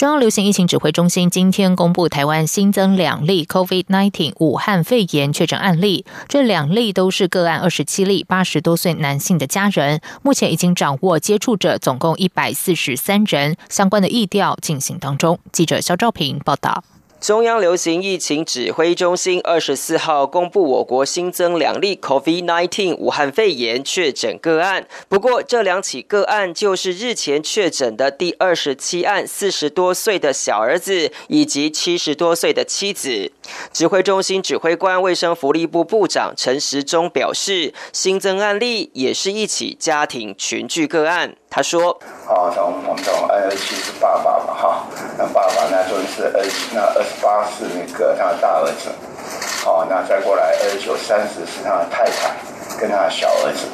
中央流行疫情指挥中心今天公布，台湾新增两例 COVID-19 武汉肺炎确诊案例，这两例都是个案二十七例，八十多岁男性的家人。目前已经掌握接触者总共一百四十三人，相关的疫调进行当中。记者肖兆平报道。中央流行疫情指挥中心二十四号公布，我国新增两例 COVID-19 武汉肺炎确诊个案。不过，这两起个案就是日前确诊的第二十七案四十多岁的小儿子以及七十多岁的妻子。指挥中心指挥官、卫生福利部部长陈时中表示，新增案例也是一起家庭群聚个案。他说：“啊，从我们从二十七是爸爸嘛，哈，那爸爸那就是二那二十八是那个他的大儿子，好，那再过来二十九三十是他的太太跟他的小儿子，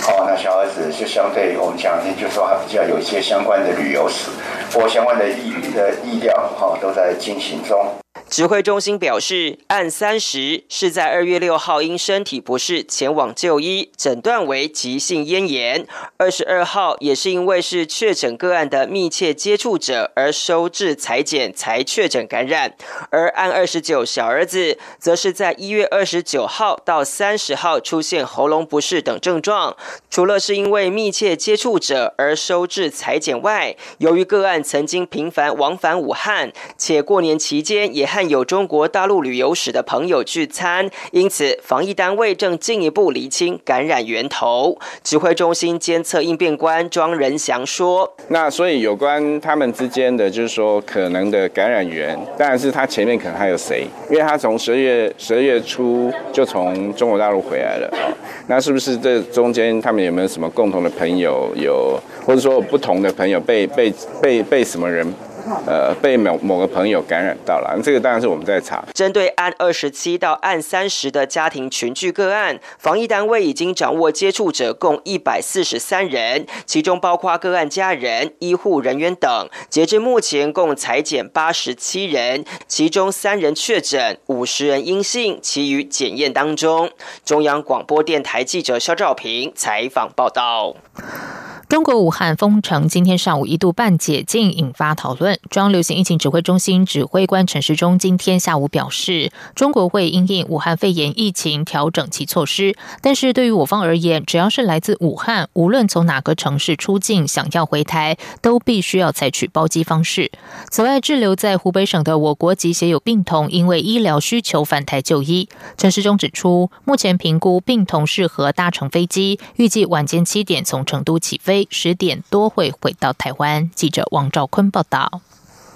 好，那小儿子就相对我们讲，就是说他比较有一些相关的旅游史，或相关的意的意料，哈，都在进行中。”指挥中心表示，案三十是在二月六号因身体不适前往就医，诊断为急性咽炎；二十二号也是因为是确诊个案的密切接触者而收治裁剪才确诊感染。而案二十九小儿子，则是在一月二十九号到三十号出现喉咙不适等症状，除了是因为密切接触者而收治裁剪外，由于个案曾经频繁往返武汉，且过年期间也和有中国大陆旅游史的朋友聚餐，因此防疫单位正进一步厘清感染源头。指挥中心监测应变官庄仁祥说：“那所以有关他们之间的，就是说可能的感染源，当然是他前面可能还有谁，因为他从十二月十二月初就从中国大陆回来了。那是不是这中间他们有没有什么共同的朋友，有或者说不同的朋友被被被被什么人？”呃，被某某个朋友感染到了，这个当然是我们在查。针对案二十七到案三十的家庭群聚个案，防疫单位已经掌握接触者共一百四十三人，其中包括个案家人、医护人员等。截至目前，共裁减八十七人，其中三人确诊，五十人阴性，其余检验当中。中央广播电台记者肖兆平采访报道。中国武汉封城，今天上午一度半解禁，引发讨论。中央流行疫情指挥中心指挥官陈时中今天下午表示，中国会因应武汉肺炎疫情调整其措施，但是对于我方而言，只要是来自武汉，无论从哪个城市出境，想要回台，都必须要采取包机方式。此外，滞留在湖北省的我国籍携有病童，因为医疗需求返台就医。陈时中指出，目前评估病童适合搭乘飞机，预计晚间七点从成都起飞。十点多会回到台湾。记者王兆坤报道：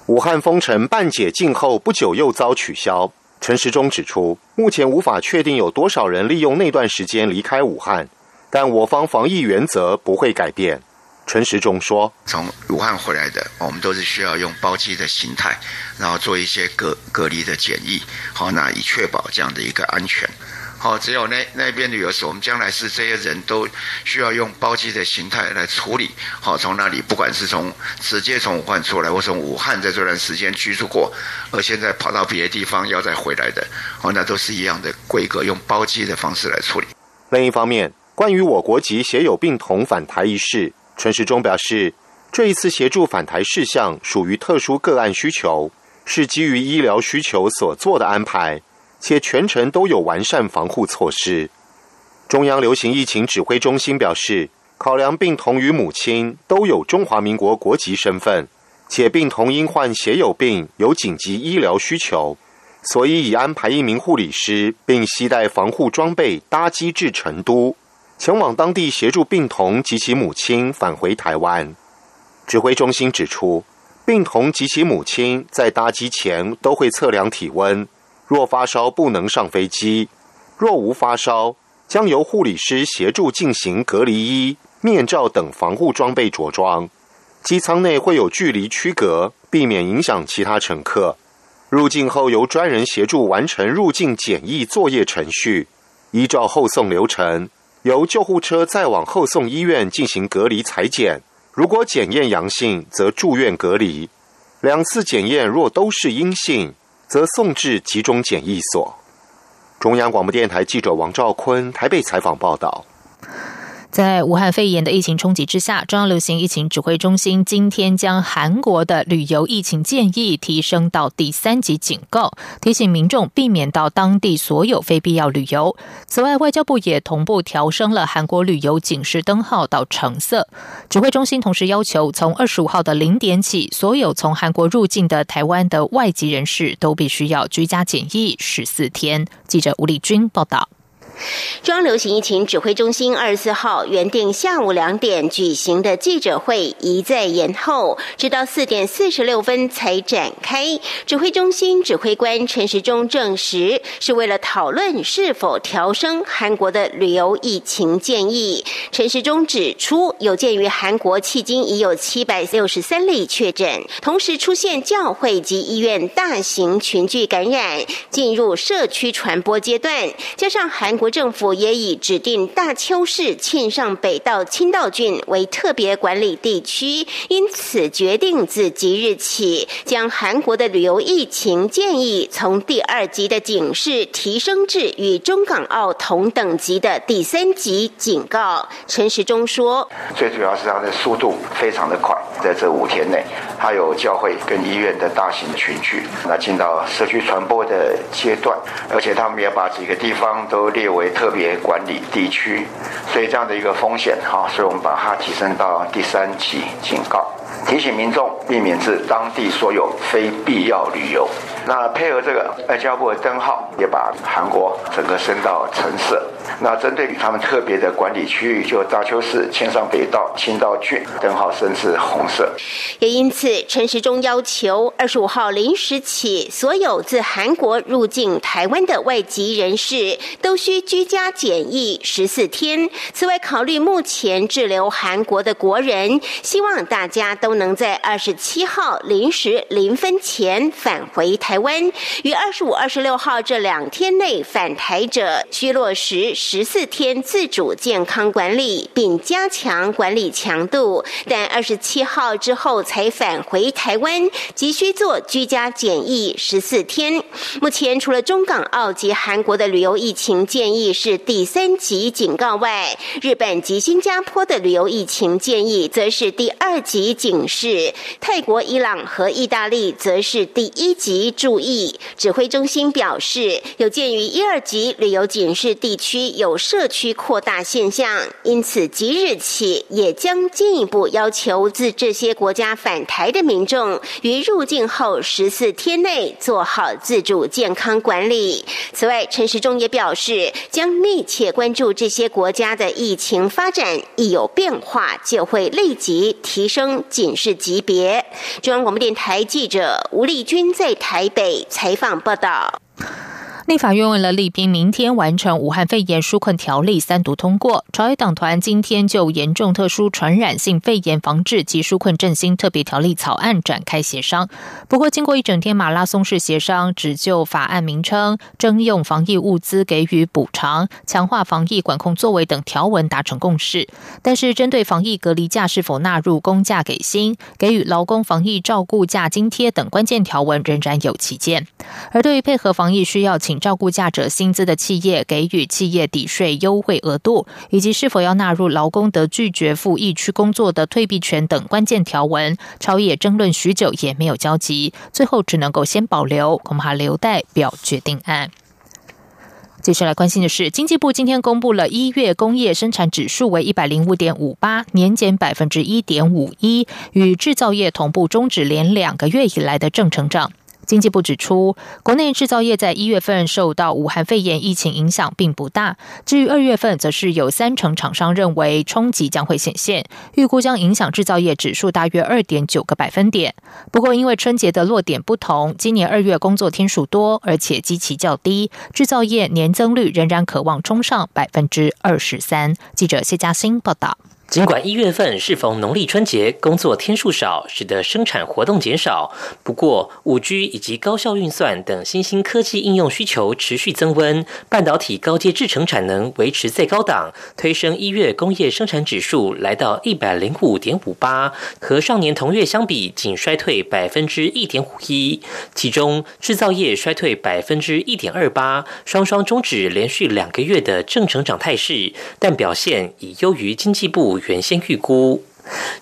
武汉封城半解禁后不久又遭取消。陈时中指出，目前无法确定有多少人利用那段时间离开武汉，但我方防疫原则不会改变。陈时中说：“从武汉回来的，我们都是需要用包机的形态，然后做一些隔隔离的检疫，好，那以确保这样的一个安全。”哦，只有那那边旅游史，我们将来是这些人都需要用包机的形态来处理。好，从那里不管是从直接从武汉出来，或从武汉在这段时间居住过，而现在跑到别的地方要再回来的，哦，那都是一样的规格，用包机的方式来处理。另一方面，关于我国籍携有病童返台一事，陈时中表示，这一次协助返台事项属于特殊个案需求，是基于医疗需求所做的安排。且全程都有完善防护措施。中央流行疫情指挥中心表示，考量病童与母亲都有中华民国国籍身份，且病童因患血友病有紧急医疗需求，所以已安排一名护理师，并携带防护装备搭机至成都，前往当地协助病童及其母亲返回台湾。指挥中心指出，病童及其母亲在搭机前都会测量体温。若发烧不能上飞机，若无发烧，将由护理师协助进行隔离衣、面罩等防护装备着装。机舱内会有距离区隔，避免影响其他乘客。入境后由专人协助完成入境检疫作业程序，依照后送流程。由救护车再往后送医院进行隔离裁剪。如果检验阳性，则住院隔离；两次检验若都是阴性，则送至集中检疫所。中央广播电台记者王兆坤台北采访报道。在武汉肺炎的疫情冲击之下，中央流行疫情指挥中心今天将韩国的旅游疫情建议提升到第三级警告，提醒民众避免到当地所有非必要旅游。此外，外交部也同步调升了韩国旅游警示灯号到橙色。指挥中心同时要求，从二十五号的零点起，所有从韩国入境的台湾的外籍人士都必须要居家检疫十四天。记者吴丽君报道。中流行疫情指挥中心二十四号原定下午两点举行的记者会一再延后，直到四点四十六分才展开。指挥中心指挥官陈时中证实，是为了讨论是否调升韩国的旅游疫情建议。陈时中指出，有鉴于韩国迄今已有七百六十三例确诊，同时出现教会及医院大型群聚感染，进入社区传播阶段，加上韩国。国政府也已指定大邱市庆尚北道清道郡为特别管理地区，因此决定自即日起将韩国的旅游疫情建议从第二级的警示提升至与中港澳同等级的第三级警告。陈时中说：“最主要是它的速度非常的快，在这五天内，它有教会跟医院的大型群聚，那进到社区传播的阶段，而且他们也把几个地方都列。”为特别管理地区，所以这样的一个风险哈，所以我们把它提升到第三级警告，提醒民众避免至当地所有非必要旅游。那配合这个外交部的灯号，也把韩国整个升到橙色。那针对他们特别的管理区域，就大邱市、千山北道、青道郡，灯号升至红色。也因此，陈时中要求，二十五号零时起，所有自韩国入境台湾的外籍人士，都需居家检疫十四天。此外，考虑目前滞留韩国的国人，希望大家都能在二十七号零时零分前返回台台湾。于二十五、二十六号这两天内返台者，需落实。十四天自主健康管理，并加强管理强度，但二十七号之后才返回台湾，急需做居家检疫十四天。目前除了中港澳及韩国的旅游疫情建议是第三级警告外，日本及新加坡的旅游疫情建议则是第二级警示，泰国、伊朗和意大利则是第一级注意。指挥中心表示，有鉴于一二级旅游警示地区。有社区扩大现象，因此即日起也将进一步要求自这些国家返台的民众，于入境后十四天内做好自主健康管理。此外，陈时中也表示，将密切关注这些国家的疫情发展，一有变化就会立即提升警示级别。中央广播电台记者吴丽君在台北采访报道。立法院为了力拼明天完成武汉肺炎纾困条例三读通过，朝野党团今天就严重特殊传染性肺炎防治及纾困振兴特别条例草案展开协商。不过，经过一整天马拉松式协商，只就法案名称、征用防疫物资给予补偿、强化防疫管控作为等条文达成共识。但是，针对防疫隔离假是否纳入公假给薪、给予劳工防疫照顾假津贴等关键条文，仍然有歧见。而对于配合防疫需要请照顾价者薪资的企业给予企业抵税优惠额度，以及是否要纳入劳工得拒绝赴疫区工作的退避权等关键条文，朝野争论许久也没有交集，最后只能够先保留，恐怕留待表决定案。接下来关心的是，经济部今天公布了一月工业生产指数为一百零五点五八，年减百分之一点五一，与制造业同步终止连两个月以来的正成长。经济部指出，国内制造业在一月份受到武汉肺炎疫情影响并不大。至于二月份，则是有三成厂商认为冲击将会显现，预估将影响制造业指数大约二点九个百分点。不过，因为春节的落点不同，今年二月工作天数多，而且基期较低，制造业年增率仍然可望冲上百分之二十三。记者谢嘉欣报道。尽管一月份适逢农历春节，工作天数少，使得生产活动减少。不过，五 G 以及高效运算等新兴科技应用需求持续增温，半导体高阶制程产能维持在高档，推升一月工业生产指数来到一百零五点五八，和上年同月相比仅衰退百分之一点五一。其中，制造业衰退百分之一点二八，双双终止连续两个月的正成长态势，但表现已优于经济部原先预估。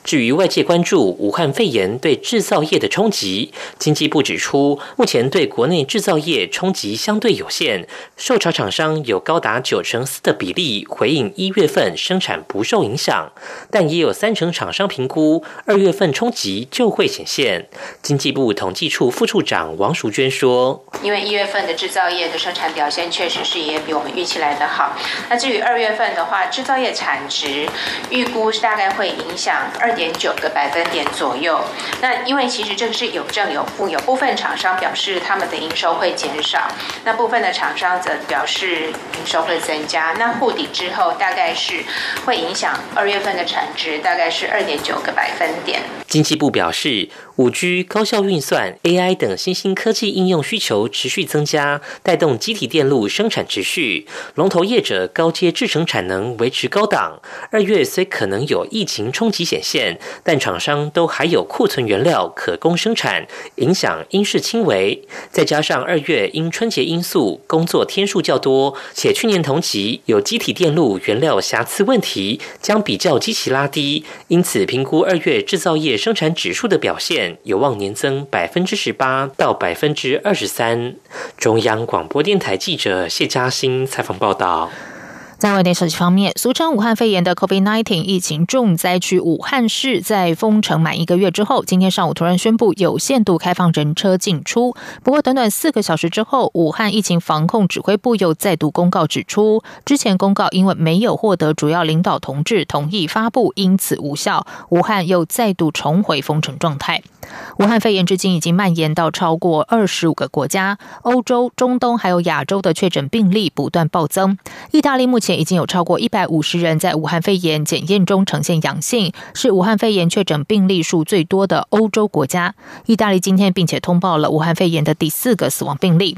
至于外界关注武汉肺炎对制造业的冲击，经济部指出，目前对国内制造业冲击相对有限，受潮厂商有高达九成四的比例回应一月份生产不受影响，但也有三成厂商评估二月份冲击就会显现。经济部统计处副处长王淑娟说：“因为一月份的制造业的生产表现确实是也比我们预期来的好，那至于二月份的话，制造业产值预估是大概会影响。”二点九个百分点左右。那因为其实这个是有正有负，有部分厂商表示他们的营收会减少，那部分的厂商则表示营收会增加。那护底之后，大概是会影响二月份的产值，大概是二点九个百分点。经济部表示。五 G、高效运算、AI 等新兴科技应用需求持续增加，带动机体电路生产持续。龙头业者高阶制程产能维持高档。二月虽可能有疫情冲击显现，但厂商都还有库存原料可供生产，影响应是轻微。再加上二月因春节因素工作天数较多，且去年同期有机体电路原料瑕疵问题，将比较积极拉低，因此评估二月制造业生产指数的表现。有望年增百分之十八到百分之二十三。中央广播电台记者谢嘉欣采访报道。在外电消息方面，俗称武汉肺炎的 COVID-19 疫情重灾区武汉市，在封城满一个月之后，今天上午突然宣布有限度开放人车进出。不过，短短四个小时之后，武汉疫情防控指挥部又再度公告指出，之前公告因为没有获得主要领导同志同意发布，因此无效。武汉又再度重回封城状态。武汉肺炎至今已经蔓延到超过二十五个国家，欧洲、中东还有亚洲的确诊病例不断暴增。意大利目前已经有超过一百五十人在武汉肺炎检验中呈现阳性，是武汉肺炎确诊病例数最多的欧洲国家。意大利今天并且通报了武汉肺炎的第四个死亡病例。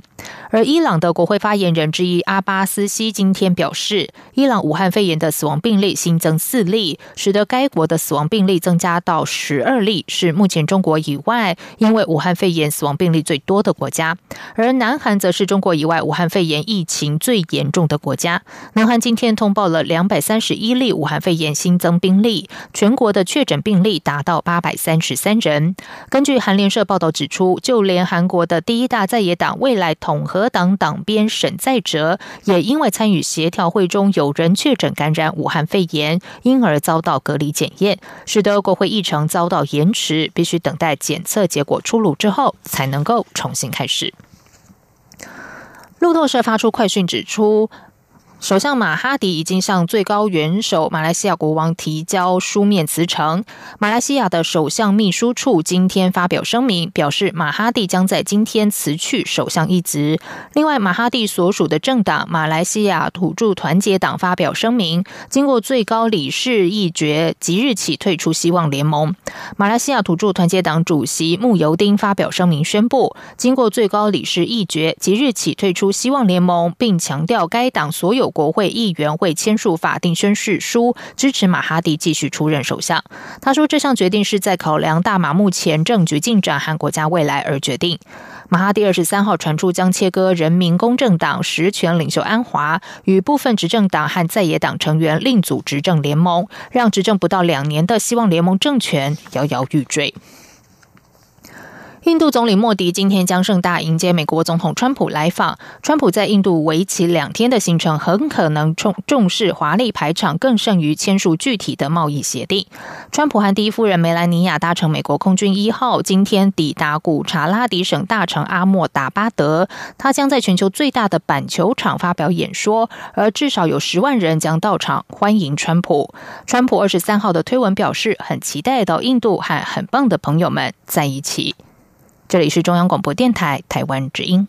而伊朗的国会发言人之一阿巴斯西今天表示，伊朗武汉肺炎的死亡病例新增四例，使得该国的死亡病例增加到十二例，是目前中国以外因为武汉肺炎死亡病例最多的国家。而南韩则是中国以外武汉肺炎疫情最严重的国家。南韩今天通报了两百三十一例武汉肺炎新增病例，全国的确诊病例达到八百三十三人。根据韩联社报道指出，就连韩国的第一大在野党未来统合党党鞭沈在哲，也因为参与协调会中有人确诊感染武汉肺炎，因而遭到隔离检验，使得国会议程遭到延迟，必须等待检测结果出炉之后才能够重新开始。路透社发出快讯指出。首相马哈迪已经向最高元首马来西亚国王提交书面辞呈。马来西亚的首相秘书处今天发表声明，表示马哈迪将在今天辞去首相一职。另外，马哈迪所属的政党马来西亚土著团结党发表声明，经过最高理事议决，即日起退出希望联盟。马来西亚土著团结党主席穆尤丁发表声明宣布，经过最高理事议决，即日起退出希望联盟，并强调该党所有有。国会议员会签署法定宣誓书，支持马哈迪继续出任首相。他说，这项决定是在考量大马目前政局进展和国家未来而决定。马哈迪二十三号传出将切割人民公正党实权领袖安华与部分执政党和在野党成员另组执政联盟，让执政不到两年的希望联盟政权摇摇欲坠。印度总理莫迪今天将盛大迎接美国总统川普来访。川普在印度为期两天的行程，很可能重重视华丽排场，更胜于签署具体的贸易协定。川普和第一夫人梅兰妮亚搭乘美国空军一号，今天抵达古查拉迪省大城阿莫达巴德。他将在全球最大的板球场发表演说，而至少有十万人将到场欢迎川普。川普二十三号的推文表示，很期待到印度和很棒的朋友们在一起。这里是中央广播电台台湾之音。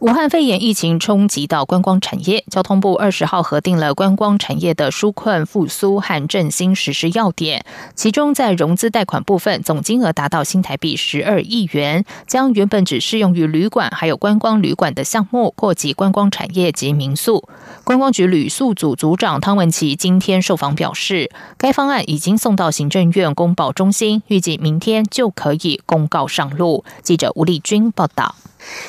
武汉肺炎疫情冲击到观光产业，交通部二十号核定了观光产业的纾困复苏和振兴实施要点，其中在融资贷款部分，总金额达到新台币十二亿元，将原本只适用于旅馆还有观光旅馆的项目扩及观光产业及民宿。观光局旅宿组组长汤文琪今天受访表示，该方案已经送到行政院公报中心，预计明天就可以公告上路。记者吴丽君报道。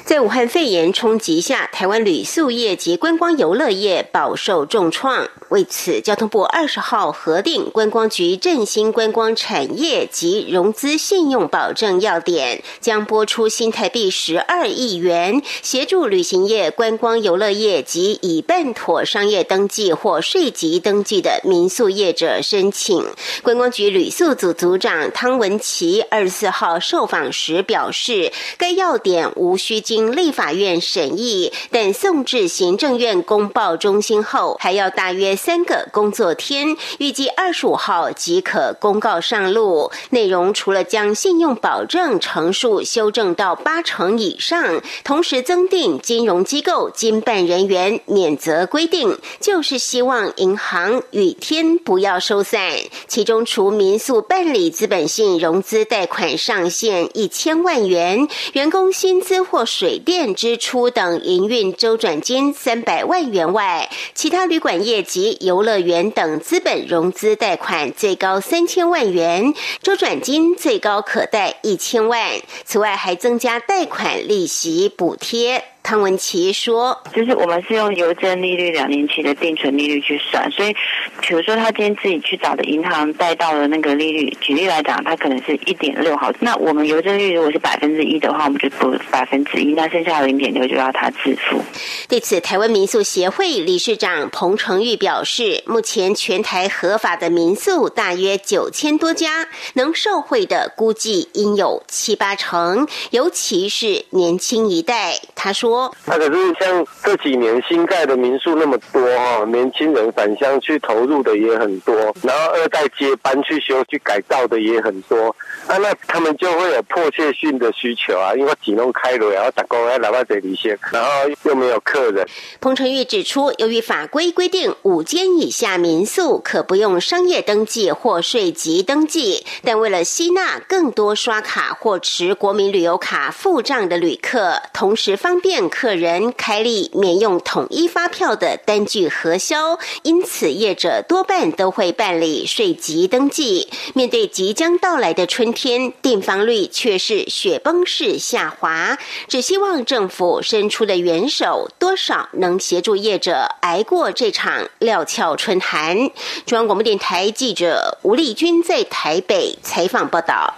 在武汉肺炎冲击下，台湾旅宿业及观光游乐业饱受重创。为此，交通部二十号核定观光局振兴观光产业及融资信用保证要点，将拨出新台币十二亿元，协助旅行业、观光游乐业及已办妥商业登记或税籍登记的民宿业者申请。观光局旅宿组组长汤文琪二十四号受访时表示，该要点无。需经立法院审议，等送至行政院公报中心后，还要大约三个工作天，预计二十五号即可公告上路。内容除了将信用保证成数修正到八成以上，同时增订金融机构经办人员免责规定，就是希望银行雨天不要收散。其中，除民宿办理资本性融资贷款上限一千万元，员工薪资。或水电支出等营运周转金三百万元外，其他旅馆业及游乐园等资本融资贷款最高三千万元，周转金最高可贷一千万。此外，还增加贷款利息补贴。汤文琪说：“就是我们是用邮政利率两年期的定存利率去算，所以，比如说他今天自己去找的银行贷到了那个利率，举例来讲，他可能是一点六毫，那我们邮政率如果是百分之一的话，我们就补百分之一，那剩下的零点六就要他自付。”对此，台湾民宿协会理事长彭成玉表示，目前全台合法的民宿大约九千多家，能受惠的估计应有七八成，尤其是年轻一代。他说。那可是像这几年新盖的民宿那么多哈，年轻人返乡去投入的也很多，然后二代接班去修去改造的也很多，啊，那他们就会有迫切性的需求啊，因为只能开了，然后打工要来到这里先，然后又没有客人。彭成玉指出，由于法规规定五间以下民宿可不用商业登记或税籍登记，但为了吸纳更多刷卡或持国民旅游卡付账的旅客，同时方便。客人开立免用统一发票的单据核销，因此业者多半都会办理税籍登记。面对即将到来的春天，订房率却是雪崩式下滑。只希望政府伸出的援手，多少能协助业者挨过这场料峭春寒。中央广播电台记者吴丽君在台北采访报道。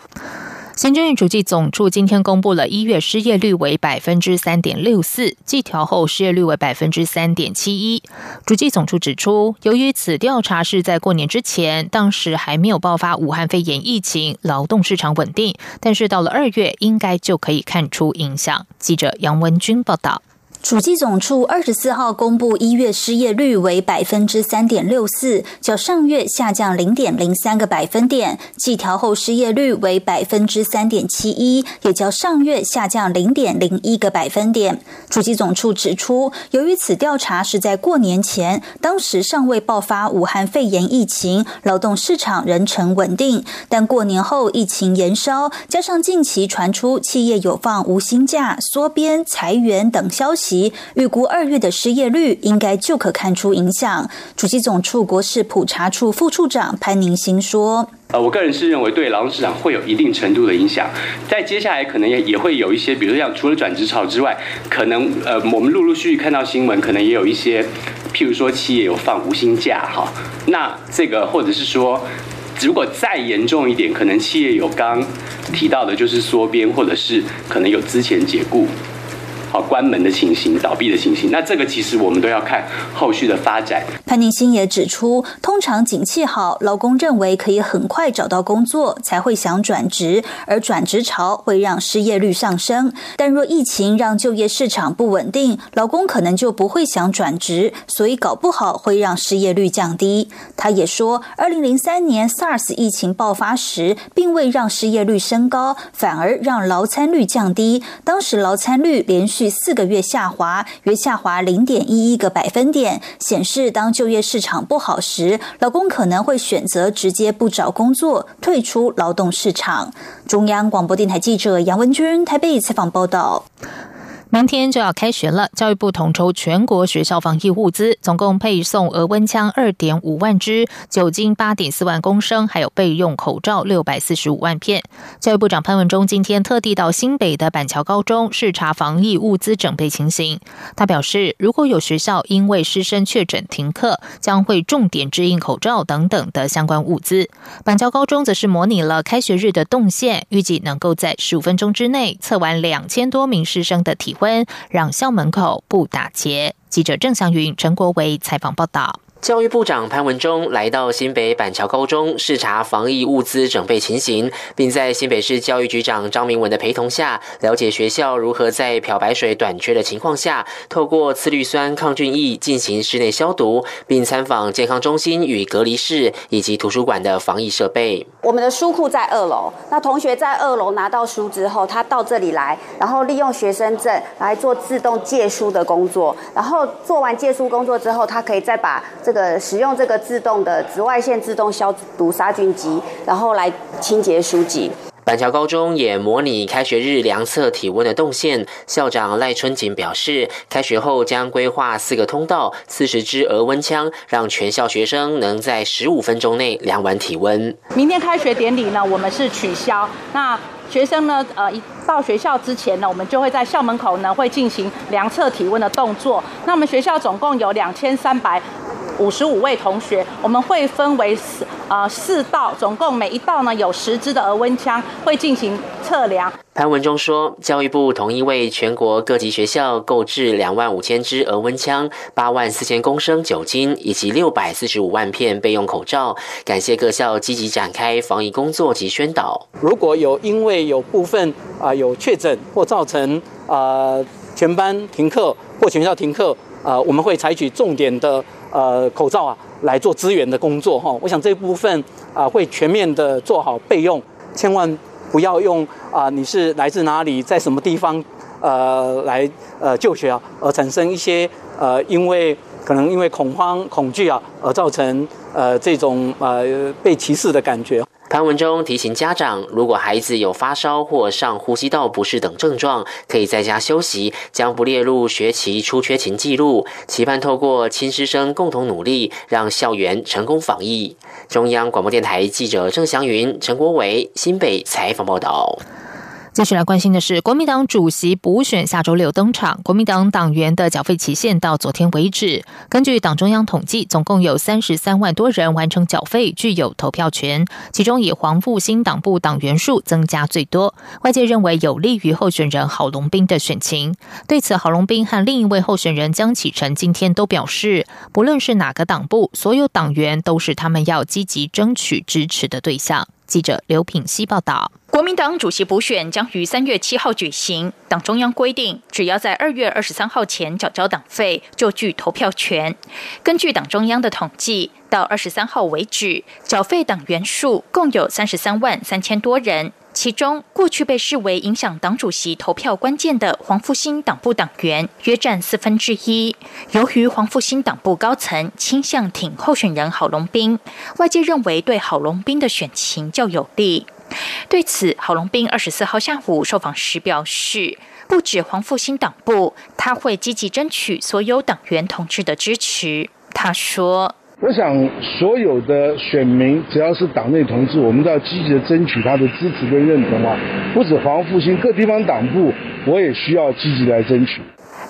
行政院主计总处今天公布了一月失业率为百分之三点六四，季调后失业率为百分之三点七一。主计总处指出，由于此调查是在过年之前，当时还没有爆发武汉肺炎疫情，劳动市场稳定，但是到了二月，应该就可以看出影响。记者杨文君报道。主计总处二十四号公布一月失业率为百分之三点六四，较上月下降零点零三个百分点；计调后失业率为百分之三点七一，也较上月下降零点零一个百分点。主计总处指出，由于此调查是在过年前，当时尚未爆发武汉肺炎疫情，劳动市场仍呈稳定。但过年后疫情延烧，加上近期传出企业有放无薪假、缩编、裁员等消息。预估二月的失业率应该就可看出影响。主机总处国事普查处副处长潘宁新说：“呃，我个人是认为对劳动市场会有一定程度的影响。在接下来可能也也会有一些，比如说像除了转职潮之外，可能呃，我们陆陆续续看到新闻，可能也有一些，譬如说企业有放无薪假哈。那这个或者是说，如果再严重一点，可能企业有刚提到的就是缩编，或者是可能有之前解雇。”好，关门的情形、倒闭的情形，那这个其实我们都要看后续的发展。潘宁新也指出，通常景气好，劳工认为可以很快找到工作，才会想转职，而转职潮会让失业率上升。但若疫情让就业市场不稳定，劳工可能就不会想转职，所以搞不好会让失业率降低。他也说，二零零三年 SARS 疫情爆发时，并未让失业率升高，反而让劳参率降低。当时劳参率连续四个月下滑，约下滑零点一一个百分点，显示当就业市场不好时，老公可能会选择直接不找工作，退出劳动市场。中央广播电台记者杨文军台北采访报道。明天就要开学了，教育部统筹全国学校防疫物资，总共配送额温枪二点五万支、酒精八点四万公升，还有备用口罩六百四十五万片。教育部长潘文忠今天特地到新北的板桥高中视察防疫物资整备情形。他表示，如果有学校因为师生确诊停课，将会重点支应口罩等等的相关物资。板桥高中则是模拟了开学日的动线，预计能够在十五分钟之内测完两千多名师生的体。温让校门口不打结。记者郑祥云、陈国维采访报道。教育部长潘文忠来到新北板桥高中视察防疫物资准备情形，并在新北市教育局长张明文的陪同下，了解学校如何在漂白水短缺的情况下，透过次氯酸抗菌液进行室内消毒，并参访健康中心与隔离室以及图书馆的防疫设备。我们的书库在二楼，那同学在二楼拿到书之后，他到这里来，然后利用学生证来做自动借书的工作，然后做完借书工作之后，他可以再把。个使用这个自动的紫外线自动消毒杀菌机，然后来清洁书籍。板桥高中也模拟开学日量测体温的动线。校长赖春锦表示，开学后将规划四个通道、四十支额温枪，让全校学生能在十五分钟内量完体温。明天开学典礼呢，我们是取消。那学生呢，呃，一到学校之前呢，我们就会在校门口呢会进行量测体温的动作。那我们学校总共有两千三百。五十五位同学，我们会分为四呃四道，总共每一道呢有十支的额温枪会进行测量。潘文中说，教育部同意为全国各级学校购置两万五千支额温枪、八万四千公升酒精以及六百四十五万片备用口罩，感谢各校积极展开防疫工作及宣导。如果有因为有部分啊有确诊或造成啊全班停课或全校停课啊，我们会采取重点的。呃，口罩啊，来做资源的工作哈。我想这部分啊，会全面的做好备用，千万不要用啊，你是来自哪里，在什么地方呃来呃就学啊，而产生一些呃，因为可能因为恐慌恐惧啊，而造成呃这种呃被歧视的感觉。潘文中提醒家长，如果孩子有发烧或上呼吸道不适等症状，可以在家休息，将不列入学期出缺勤记录。期盼透过亲师生共同努力，让校园成功防疫。中央广播电台记者郑祥云、陈国伟新北采访报道。接下来关心的是，国民党主席补选下周六登场。国民党党员的缴费期限到昨天为止。根据党中央统计，总共有三十三万多人完成缴费，具有投票权。其中以黄复兴党部党员数增加最多，外界认为有利于候选人郝龙斌的选情。对此，郝龙斌和另一位候选人江启臣今天都表示，不论是哪个党部，所有党员都是他们要积极争取支持的对象。记者刘品希报道。国民党主席补选将于三月七号举行。党中央规定，只要在二月二十三号前缴交党费，就具投票权。根据党中央的统计，到二十三号为止，缴费党员数共有三十三万三千多人。其中，过去被视为影响党主席投票关键的黄复兴党部党员约占四分之一。由于黄复兴党部高层倾向挺候选人郝龙斌，外界认为对郝龙斌的选情较有利。对此，郝龙斌二十四号下午受访时表示，不止黄复兴党部，他会积极争取所有党员同志的支持。他说：“我想所有的选民，只要是党内同志，我们都要积极的争取他的支持跟认同啊！不止黄复兴，各地方党部，我也需要积极来争取。”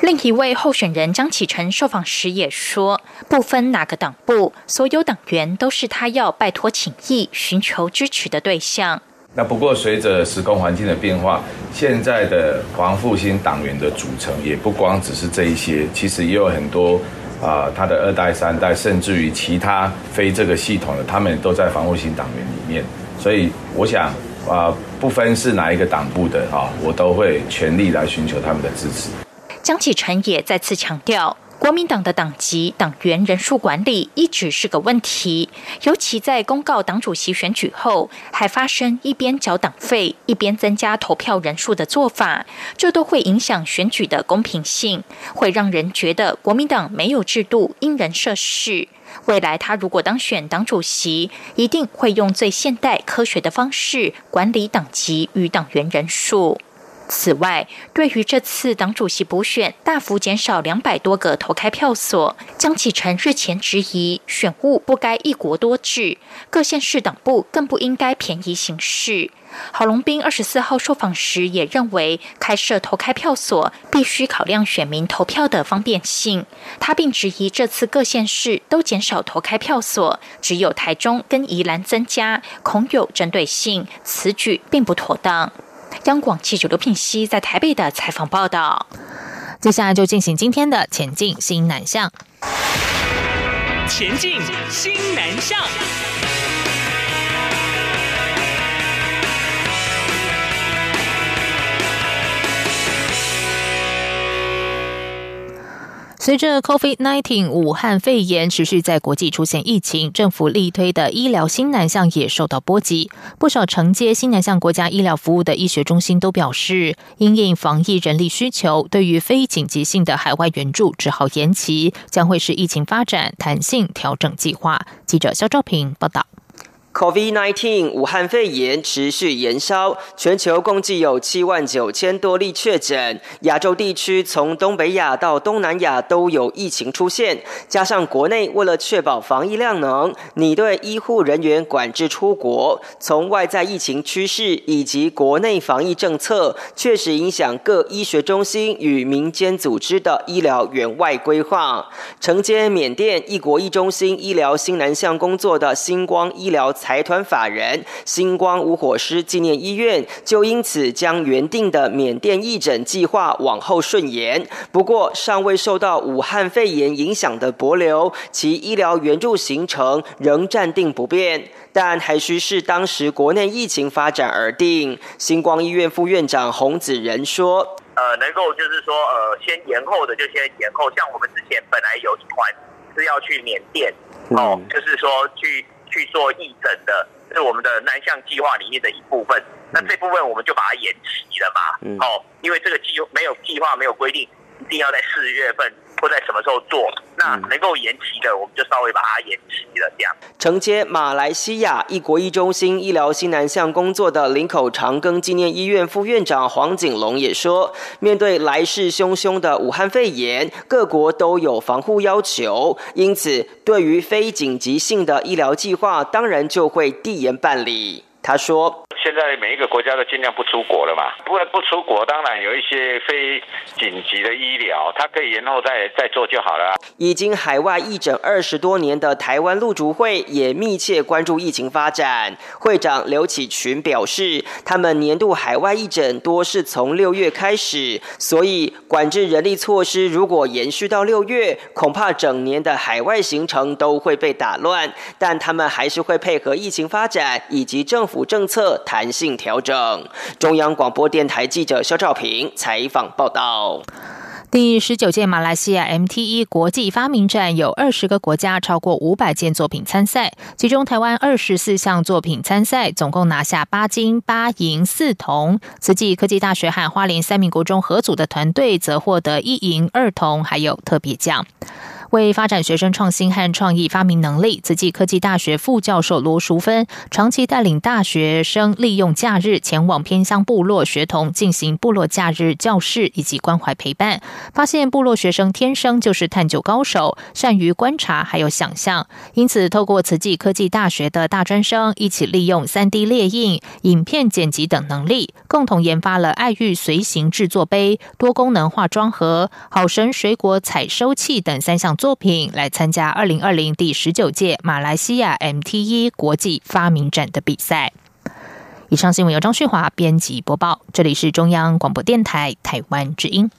另一位候选人张启成受访时也说，不分哪个党部，所有党员都是他要拜托请意、寻求支持的对象。那不过，随着时空环境的变化，现在的黄复兴党员的组成也不光只是这一些，其实也有很多啊，他的二代、三代，甚至于其他非这个系统的，他们都在防护型党员里面。所以，我想啊，不分是哪一个党部的啊，我都会全力来寻求他们的支持。江启臣也再次强调。国民党的党籍党员人数管理一直是个问题，尤其在公告党主席选举后，还发生一边缴党费一边增加投票人数的做法，这都会影响选举的公平性，会让人觉得国民党没有制度，因人设事。未来他如果当选党主席，一定会用最现代科学的方式管理党籍与党员人数。此外，对于这次党主席补选大幅减少两百多个投开票所，江启臣日前质疑选务不该一国多制，各县市党部更不应该便宜行事。郝龙斌二十四号受访时也认为，开设投开票所必须考量选民投票的方便性。他并质疑这次各县市都减少投开票所，只有台中跟宜兰增加，恐有针对性，此举并不妥当。央广记者刘品熙在台北的采访报道。接下来就进行今天的前进新南向。前进新南向。随着 COVID-19 武汉肺炎持续在国际出现疫情，政府力推的医疗新南向也受到波及。不少承接新南向国家医疗服务的医学中心都表示，因应防疫人力需求，对于非紧急性的海外援助只好延期，将会是疫情发展弹性调整计划。记者肖兆平报道。COVID-19 武汉肺炎持续延烧，全球共计有七万九千多例确诊。亚洲地区从东北亚到东南亚都有疫情出现，加上国内为了确保防疫量能，拟对医护人员管制出国。从外在疫情趋势以及国内防疫政策，确实影响各医学中心与民间组织的医疗援外规划。承接缅甸一国一中心医疗新南向工作的星光医疗。财团法人星光无火师纪念医院就因此将原定的缅甸义诊计划往后顺延。不过，尚未受到武汉肺炎影响的博流，其医疗援助行程仍暂定不变，但还需视当时国内疫情发展而定。星光医院副院长洪子仁说：“呃，能够就是说，呃，先延后的就先延后。像我们之前本来有一团是要去缅甸，哦，就是说去。”去做义诊的，是我们的南向计划里面的一部分。那这部分我们就把它延期了嘛。哦，因为这个计没有计划，没有规定一定要在四月份。或在什么时候做？那能够延期的，我们就稍微把它延期了。这样承接马来西亚一国一中心医疗新南向工作的林口长庚纪念医院副院长黄景龙也说，面对来势汹汹的武汉肺炎，各国都有防护要求，因此对于非紧急性的医疗计划，当然就会递延办理。他说：“现在每一个国家都尽量不出国了嘛，不过不出国，当然有一些非紧急的医疗，它可以延后再再做就好了。”已经海外义诊二十多年的台湾陆竹会也密切关注疫情发展。会长刘启群表示，他们年度海外义诊多是从六月开始，所以管制人力措施如果延续到六月，恐怕整年的海外行程都会被打乱。但他们还是会配合疫情发展以及政府。府政策弹性调整。中央广播电台记者肖兆平采访报道。第十九届马来西亚 MTE 国际发明展有二十个国家超过五百件作品参赛，其中台湾二十四项作品参赛，总共拿下八金八银四铜。慈济科技大学和花莲三名国中合组的团队则获得一银二铜，还有特别奖。为发展学生创新和创意发明能力，慈济科技大学副教授罗淑芬长期带领大学生利用假日前往偏乡部落学童进行部落假日教室以及关怀陪伴，发现部落学生天生就是探究高手，善于观察还有想象，因此透过慈济科技大学的大专生一起利用三 D 列印、影片剪辑等能力，共同研发了爱玉随行制作杯、多功能化妆盒、好神水果采收器等三项。作品来参加二零二零第十九届马来西亚 MTE 国际发明展的比赛。以上新闻由张旭华编辑播报，这里是中央广播电台台湾之音。